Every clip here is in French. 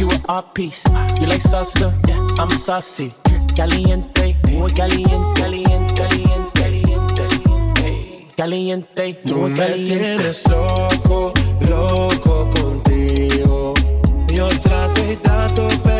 You an art piece. You like salsa? Yeah. I'm saucy. Caliente, muy caliente, caliente, caliente, caliente, caliente, Tú me tienes loco, loco contigo. Yo trato y trato, pero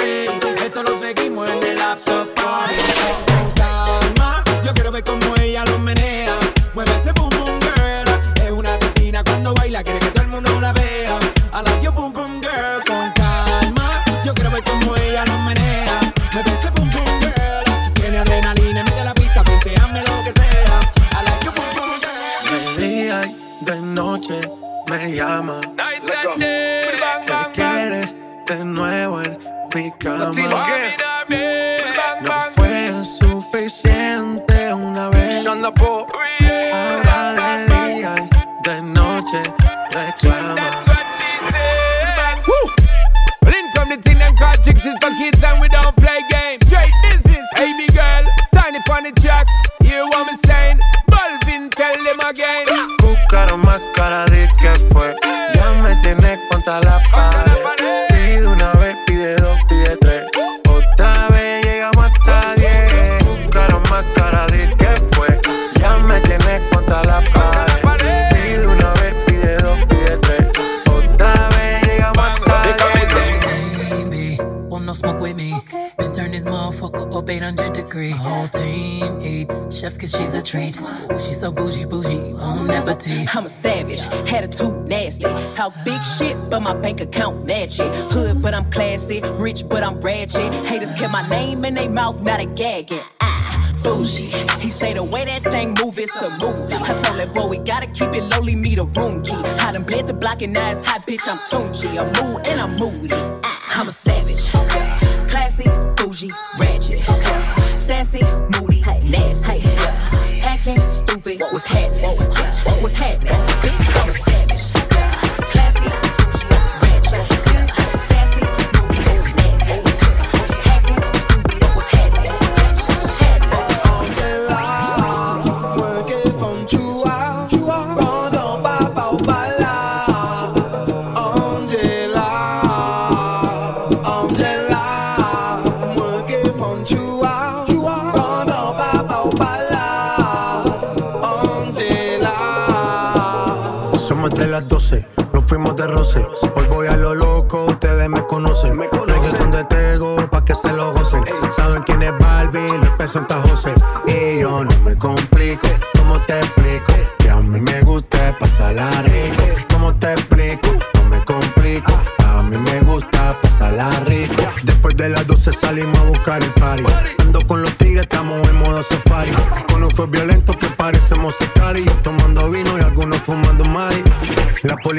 Buscaron más cara de que fue. Ya me tienes contra la pared. 100 degree. Whole team eat chefs cause she's a treat. Ooh, she's so bougie, bougie, won't never tea. I'm a savage, attitude nasty. Talk big shit, but my bank account match it. Hood, but I'm classy. Rich, but I'm ratchet. Haters kept my name in their mouth, not a gagging. Ah, bougie. He say the way that thing move, it's a movie. I told that boy we gotta keep it lowly, meet the room key. I done bled the block and now it's hot, bitch. I'm Tunchi. I'm mood and I'm moody. Ah, I'm a savage. Classy, bougie, ratchet. Sassy, moody, nasty. Acting stupid. What's happening?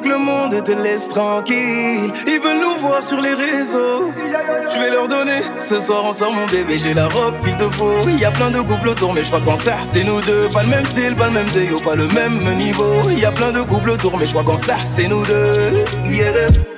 Que le monde te laisse tranquille. Ils veulent nous voir sur les réseaux. Je vais leur donner ce soir ensemble, mon bébé. J'ai la robe qu'il te faut. Il y a plein de couples autour, mais je crois qu'en ça, c'est nous deux. Pas le même style, pas le même déo, pas le même niveau. Il y a plein de couples autour, mais je crois qu'en ça, c'est nous deux. Yeah.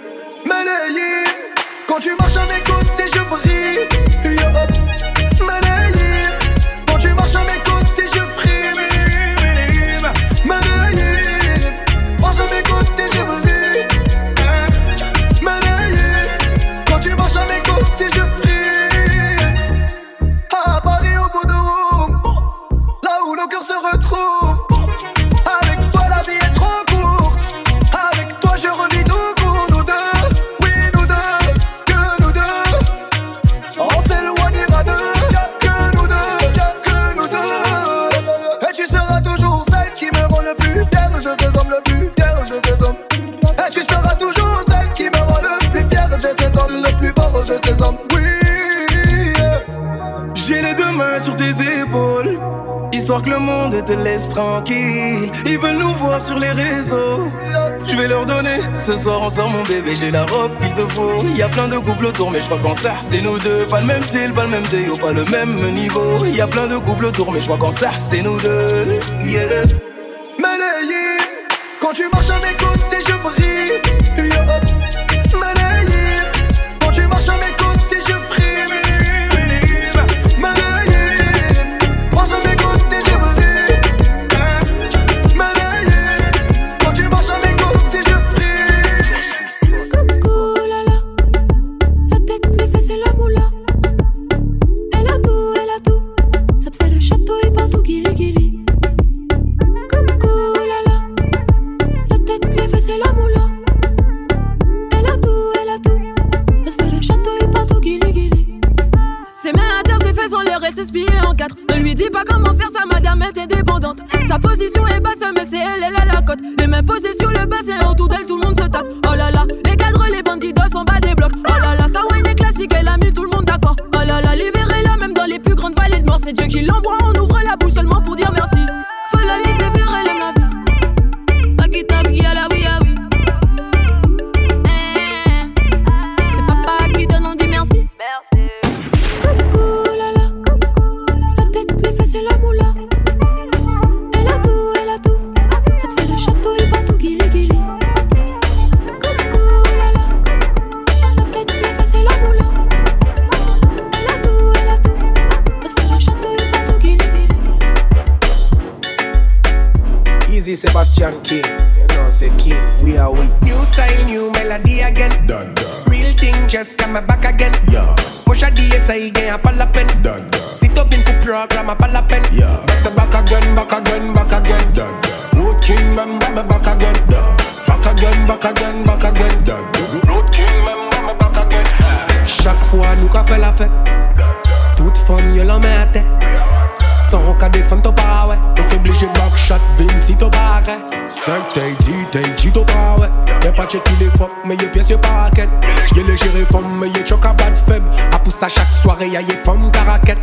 Que le monde te laisse tranquille. Ils veulent nous voir sur les réseaux. Je vais leur donner. Ce soir on sort mon bébé, j'ai la robe qu'il te faut. Y a plein de couples autour, mais je crois qu'en ça c'est nous deux. Pas le même style, pas le même déo, pas le même niveau. Y a plein de couples autour, mais je crois qu'en ça c'est nous deux. Yeah. Ne lui dis pas comment faire, sa madame est indépendante. Sa position est basse, mais c'est elle, elle a la cote. Les mains posées sur le bassin, autour d'elle, tout le monde se tape. Oh là là, les cadres, les bandits sont bas des blocs. Oh là là, sa wine est classique, elle a mis tout le monde d'accord. Oh là là, libérez-la, même dans les plus grandes vallées de mort. C'est Dieu qui l'envoie, on ouvre la bouche seulement pour dire merci. shot vin si to bare 5 tey, 10 tey, 10 to bare Y'a pa cheki le fok, me ye pyes yo paraket Ye le jere fom, me ye chok a bad feb A pousse a chak soare, ya ye fom karaket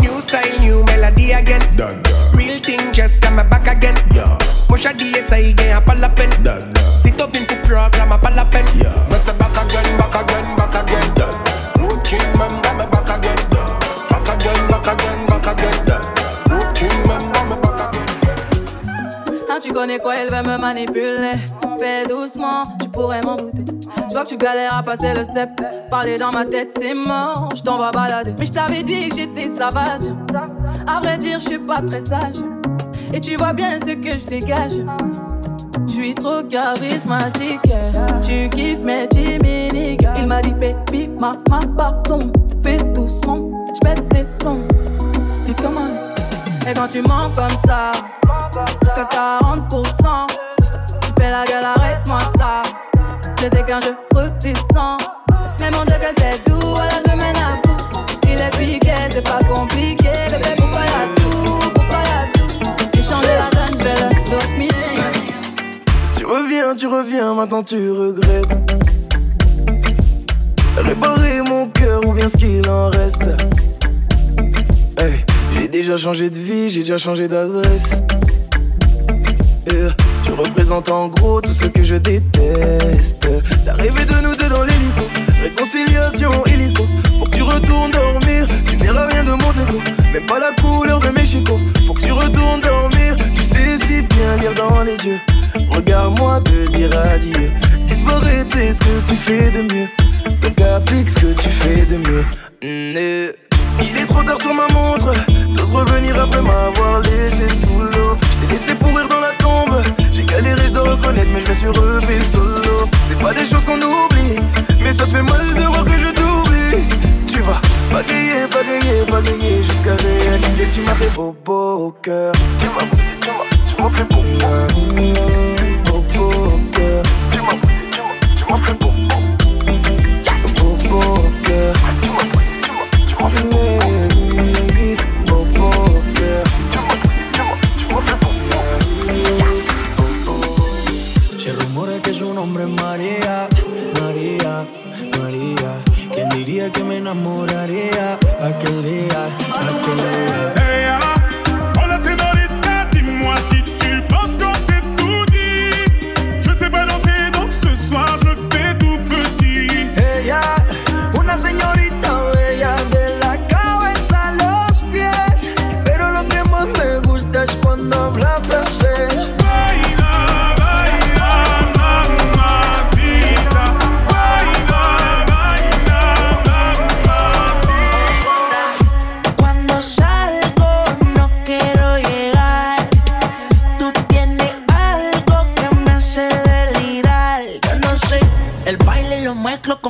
New style, new melody again. Real thing, just come back again. Mosha diye sa yi gen apal passer le step. Parler dans ma tête, c'est mort, je t'envoie balader. Mais je t'avais dit que j'étais sauvage. À vrai dire, je suis pas très sage. Et tu vois bien ce que je dégage. Je suis trop charismatique. Tu kiffes mes timiniques. Il m'a dit, baby, ma, ma, pardon. Fais doucement, je pète les plombs. Et comment? Et quand tu mens comme ça, t'as 40%. Tu fais la gueule, arrête-moi ça. C'était qu'un jeu redescend. Mais mon dieu que c'est doux, alors je mène à bout. Il est piqué, c'est pas compliqué. Bébé, pourquoi y'a tout Pourquoi y'a tout? J'ai changé la donne, je vais le dominer. Tu reviens, tu reviens, maintenant tu regrettes. Réparer mon cœur ou bien ce qu'il en reste. Hey, j'ai déjà changé de vie, j'ai déjà changé d'adresse. En gros tout ce que je déteste. T'as rêvé de nous deux dans l'hélico. Réconciliation illico. Faut que tu retournes dormir. Tu verras rien de mon dégo. Même pas la couleur de mes chicots. Faut que tu retournes dormir. Tu sais si bien lire dans les yeux. Regarde-moi te dire adieu. Disparaître, c'est ce que tu fais de mieux. Donc applique ce que tu fais de mieux. Mm, il est trop tard sur ma montre. T'oses revenir après m'avoir laissé sous l'eau. J't'ai laissé pourrir dans mais je me suis refait solo. C'est pas des choses qu'on oublie, mais ça te fait mal de voir que je t'oublie. Tu vas bagayer, bagayer, bagayer jusqu'à réaliser que tu m'as fait beau, beau au cœur. Tu m'as, tu m'as, tu m'as fait au cœur. Tu m'as, tu m'as, tu m'as que me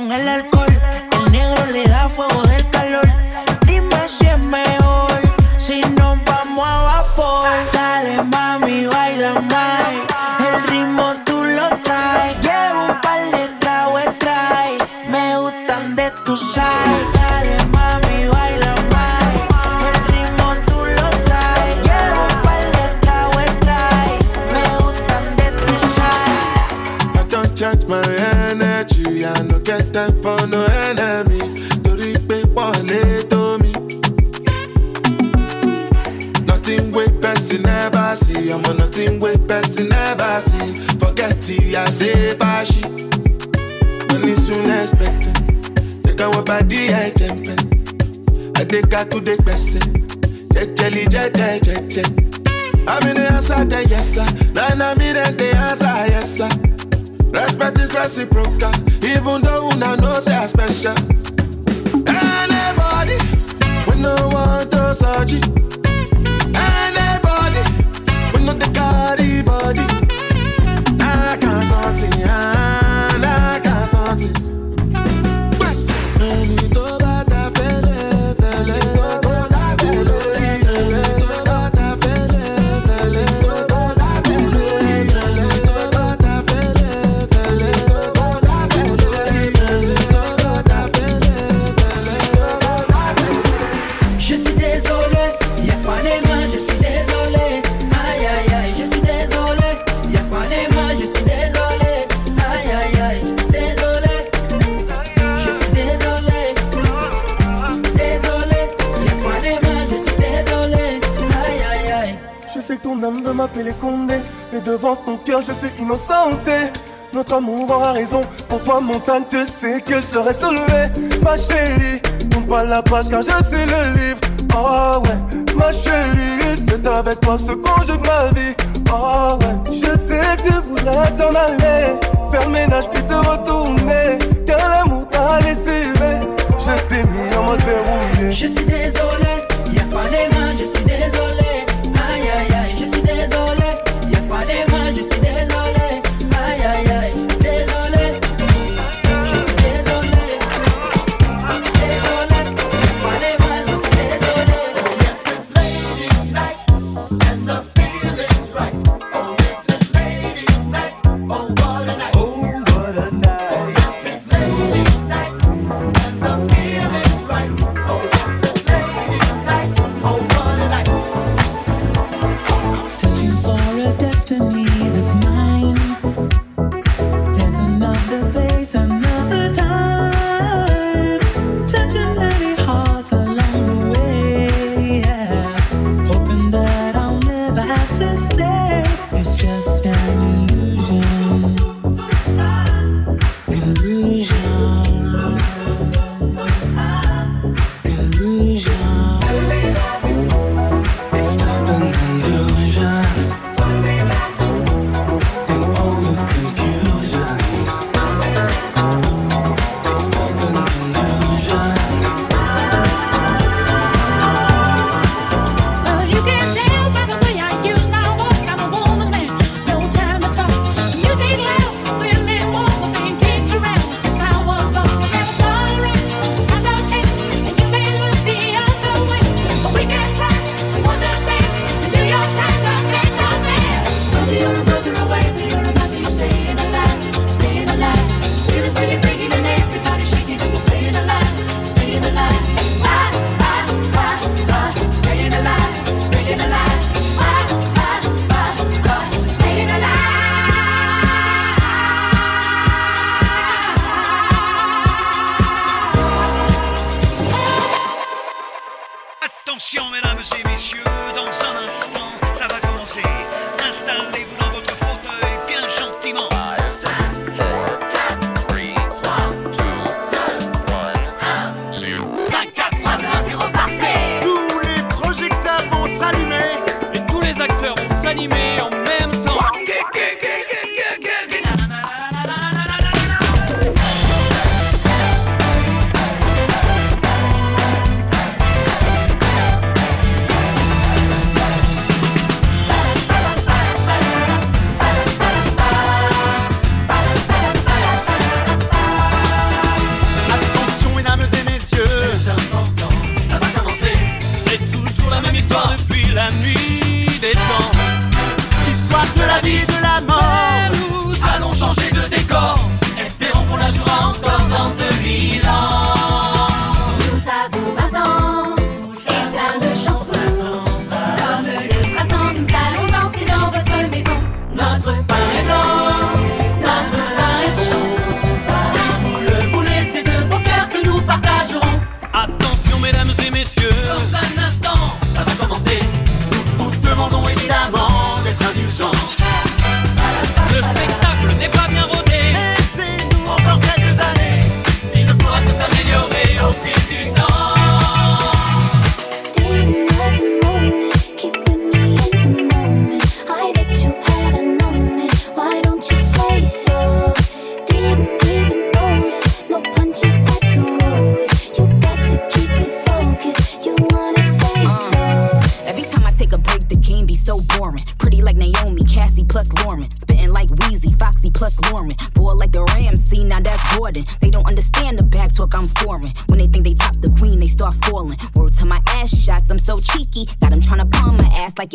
con el alcohol. reciprocal, even though una know say I special. Anybody, we no want to search. Mais devant ton cœur, je suis innocenté. Notre amour aura raison. Pour toi, montagne, tu sais que je reste soulevé. Ma chérie, tourne pas la page car je suis le livre. Oh ouais, ma chérie, c'est avec toi ce conjugue ma vie. Oh ouais, je sais que tu voudrais t'en aller. Faire ménage puis te retourner. Car l'amour t'a laissé, je t'ai mis en mode verrouillé. Je suis désolé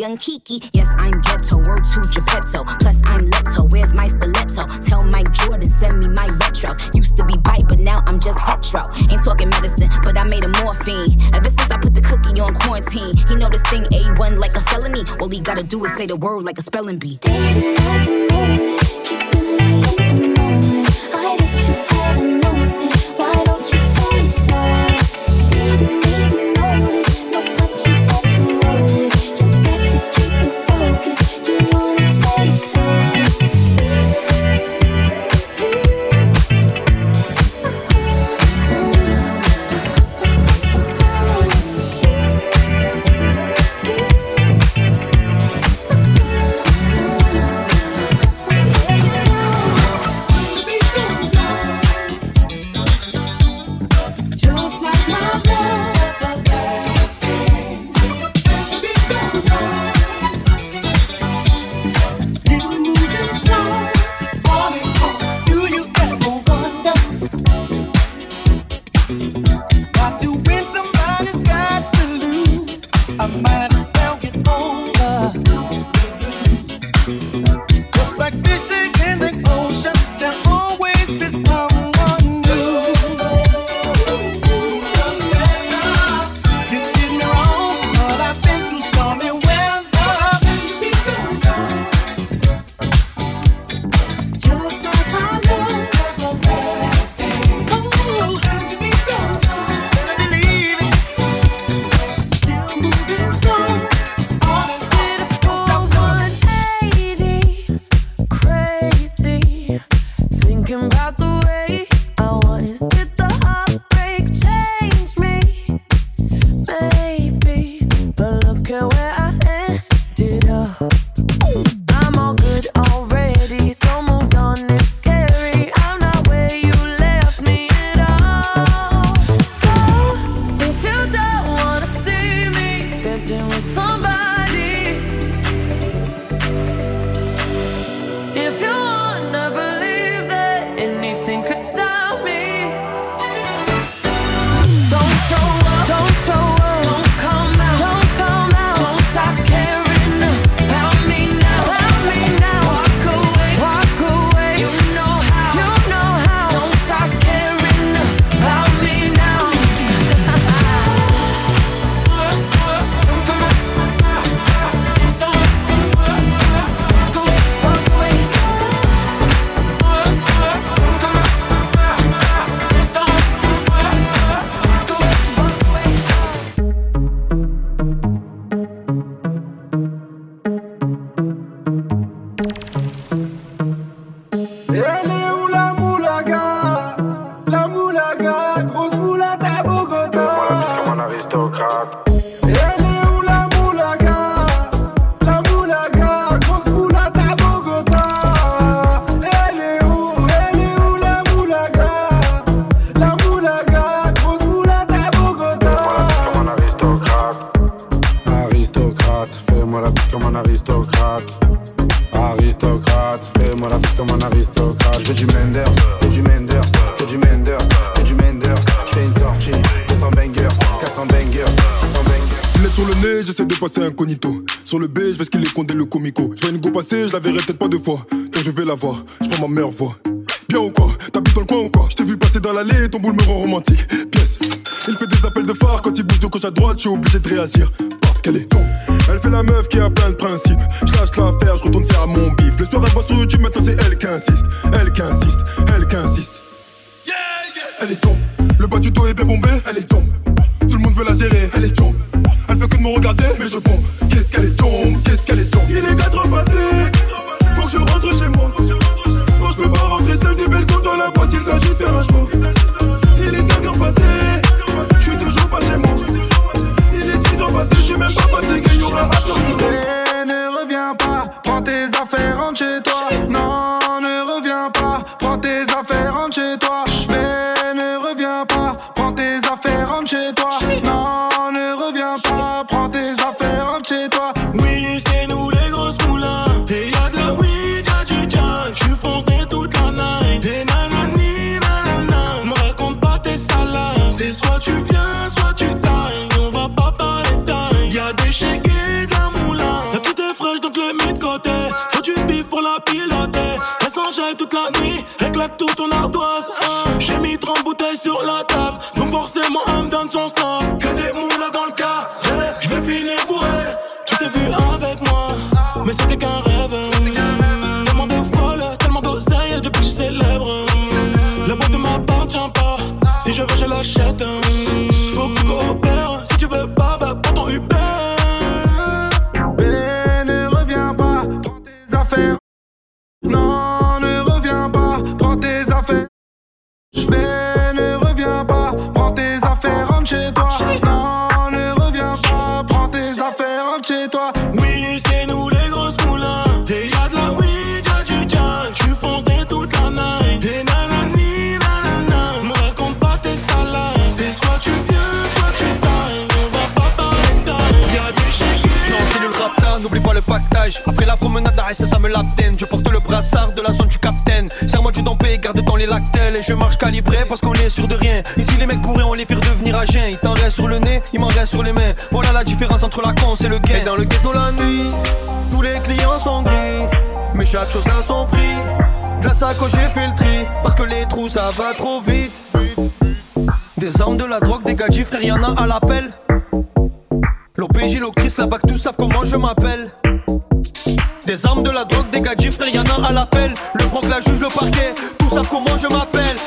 young Kiki. Yes, I'm ghetto, World to Geppetto. Plus, I'm Leto, where's my stiletto? Tell Mike Jordan, send me my retros. Used to be bite, but now I'm just hetero. Ain't talking medicine, but I made a morphine. Ever since I put the cookie on quarantine, he know this thing A1 like a felony. All he gotta do is say the word like a spelling bee. They didn't je suis obligé de réagir parce qu'elle est con. Elle fait la meuf qui a plein de principes. Je lâche l'affaire, je retourne faire mon bif. Le soir, elle voit sur YouTube, maintenant c'est elle qui insiste. Elle qui insiste, elle qui insiste. Yeah, yeah. Elle est tombe. Le bas du dos est bien bombé, elle est tombe. Tout le monde veut la gérer, elle est tombe. Elle fait que de me regarder, mais je bombe. Qu'est-ce qu'elle est tombe, qu'est-ce qu'elle est tombe. Il est 4 passé, faut que je rentre chez moi. Non, je peux pas rentrer celle du balcon dans la boîte, il s'agit de faire un choix. toute la nuit, éclate tout ton ardoise. J'ai mis 30 bouteilles sur la table, sur le nez, il m'en reste sur les mains. Voilà la différence entre la con et le gain. Et dans le ghetto la nuit, tous les clients sont gris. Mais chaque chose a son prix. De la sacoche, j'ai fait le tri. Parce que les trous, ça va trop vite. Des armes, de la drogue, des gadgets, frère, y'en a à l'appel. L'OPJ, l'Ocris, la BAC, tous savent comment je m'appelle. Des armes, de la drogue, des gadgets, frère, y'en a à l'appel. Le proc, la juge, le parquet, tous savent comment je m'appelle.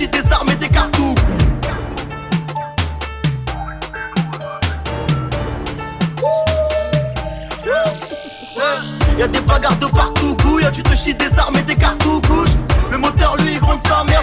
Chie des armes et des cartouches. Y'a des bagarres de partout, couille, tu te chies des armes et des cartouches. Le moteur lui gronde sa mère,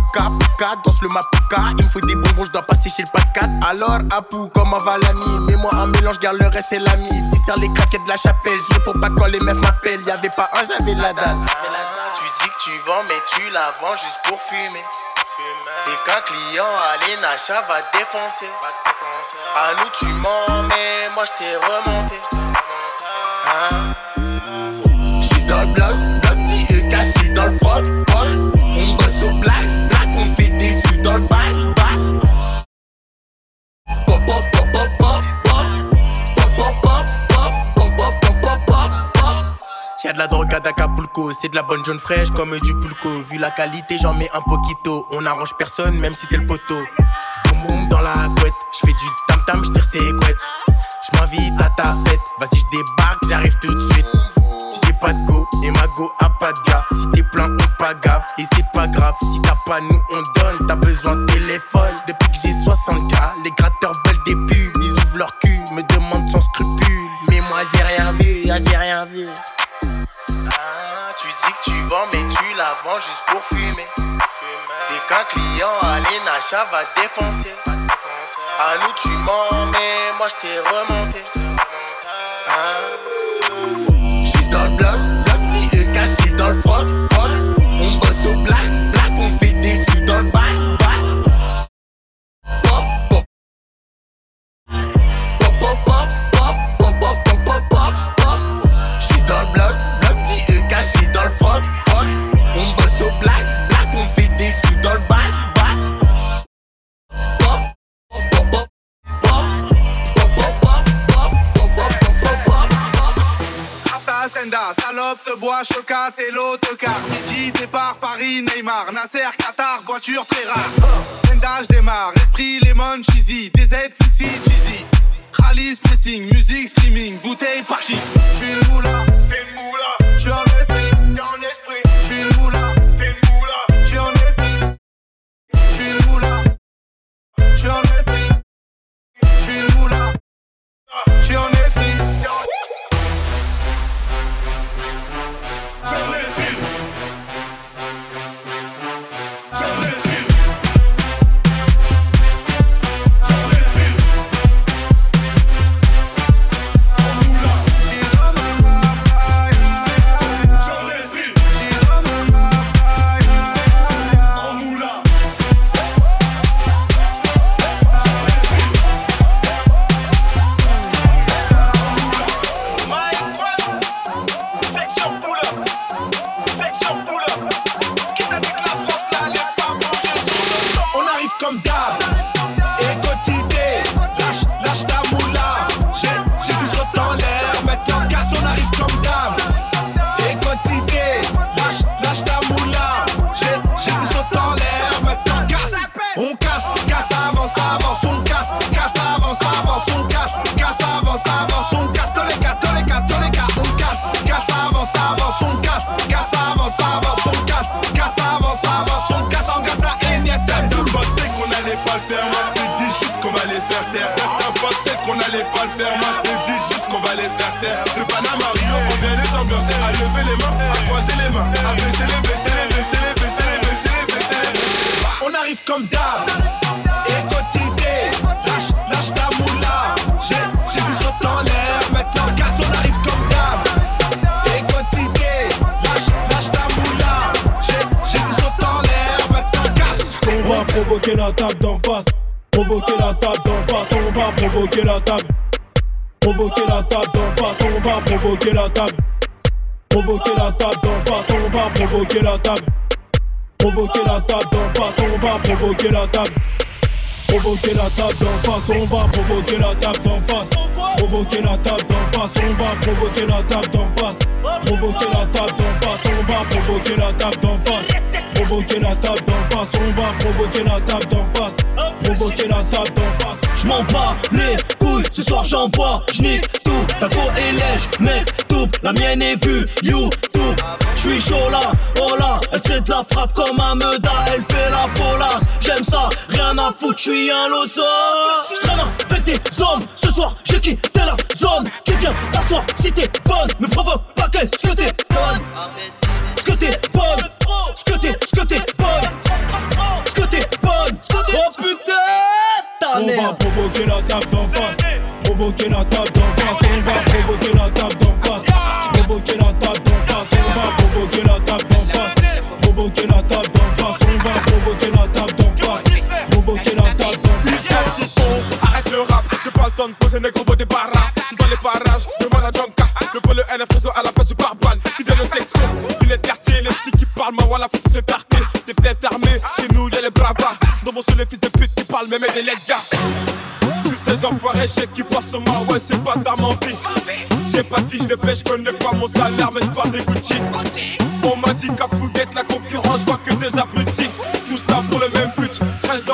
Puka, Puka, danse le Mapuka. Il me faut des bonbons, je dois passer chez le 4. Alors, Apu, comment va l'ami Mets-moi un mélange, garde le reste, c'est l'ami. Viscère les craquettes de la chapelle. Je réponds pas quand les meufs m'appellent. Y'avait pas un, j'avais la dalle. Tu dis que tu vends, mais tu la vends juste pour fumer. Et qu'un client à l'Enacha va défoncer. À nous tu mens, mais moi je t'ai remonté. Hein? Y'a de la drogue à Acapulco, c'est de la bonne jaune fraîche comme du pulco. Vu la qualité, j'en mets un poquito. On arrange personne, même si t'es le poteau. Boum boum dans la couette, j'fais du tam tam, j'tire ses couettes. J'm'invite à ta fête, vas-y j'débarque, j'arrive tout de suite. J'ai pas de go et ma go a pas de gars. Si t'es plein, on pas gaffe et c'est pas grave. Si t'as pas nous, on donne. T'as besoin de téléphone. Depuis que j'ai 60K, les gratteurs veulent des pubs. Ils ouvrent leur cul, me demandent sans scrupule. Mais moi j'ai rien vu, ah, j'ai rien vu. Dis que tu vends, mais tu la vends juste pour fumer. Et qu'un client à l'Enacha va défoncer. À nous tu mens, mais moi je t'ai remonté. Ah. Et l'autocar. Didi, départ, Paris, Neymar, Nasser, Qatar, voiture très rare. Provoquer la table d'en face. Provoquer la table d'en face, on va provoquer la table. Provoquer la table d'en face, on va provoquer la table. Provoquer la table d'en face, on va provoquer la table. Provoquer la table d'en face, on va provoquer la table. Provoquer la table d'en face, on va provoquer la table d'en face. Provoquer la table d'en face, on va provoquer la table d'en face. Provoquer la table d'en face, on va provoquer la table d'en face. Provoquer la table on va provoquer la table d'en face. Provoquer la table d'en face. Je m'en bats les couilles, ce soir j'envoie, j'nique tout. Ta go est lège, mec, tout. La mienne est vue, YouTube. J'suis chaud là, oh là, elle sait de la frappe comme un meuda, elle fait la folasse. J'aime ça, rien à foutre, j'suis un loso. J'traîne avec des hommes, ce soir j'ai quitté la zone. Tu viens t'asseoir si t'es bonne, me provoque pas qu'est-ce que t'es bonne? On va provoquer la table d'en face. Provoquer la table d'en face. On va provoquer la table d'en face. Provoquer la table d'en face. On va provoquer la table d'en face. Provoquer la table d'en face. On va provoquer la table d'en face. Provoquer la table d'en face. Arrête le rap, j'ai pas le temps de poser négro des barras. Tu dans les parages, demande à Jonka. Le vol le NF réseau à la place du barbane. Texto, il est quartier, les petits qui parlent, ma voilà, faut se tarter. T'es peut-être armé, chez nous y'a les bravas. Dans mon seul les fils de pute qui parlent, même des les gars. Tous ces enfoirés chèques qui passent sur moi, ouais, c'est pas ta menti. J'ai pas de fiche de pêche, connais pas mon salaire, mais j'parle des Gucci. On m'a dit qu'à Fouguette, la concurrence, je vois que des abrutis. Tous là pour le même but, reste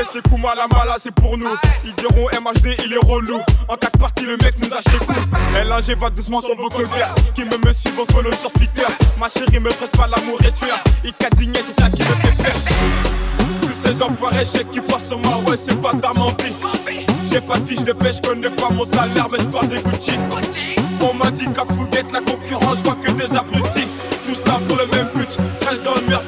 laisse les coups mal à c'est pour nous. Ils diront MHD, il est relou. En quatre parties, le mec nous a chez coup. LAG va doucement sur vos colverts. Qui me me suivent, on follow sur Twitter. Ma chérie me presse pas l'amour et tu as. Il cadigné, c'est ça qui me fait peur. Tous ces enfoirés chèques qui passent sur moi, ouais, c'est pas ta menti. J'ai pas de fiche de pêche, connais pas mon salaire, mais j'parle des Gucci. On m'a dit qu'à Fouguette, la concurrence, je vois que des abrutis. Tous là pour le même but, reste dans le merde,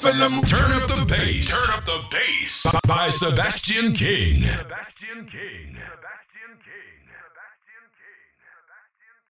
Fais le move, fais le move. Turn up the bass. Turn up the bass by Sebastian King. Sebastian King.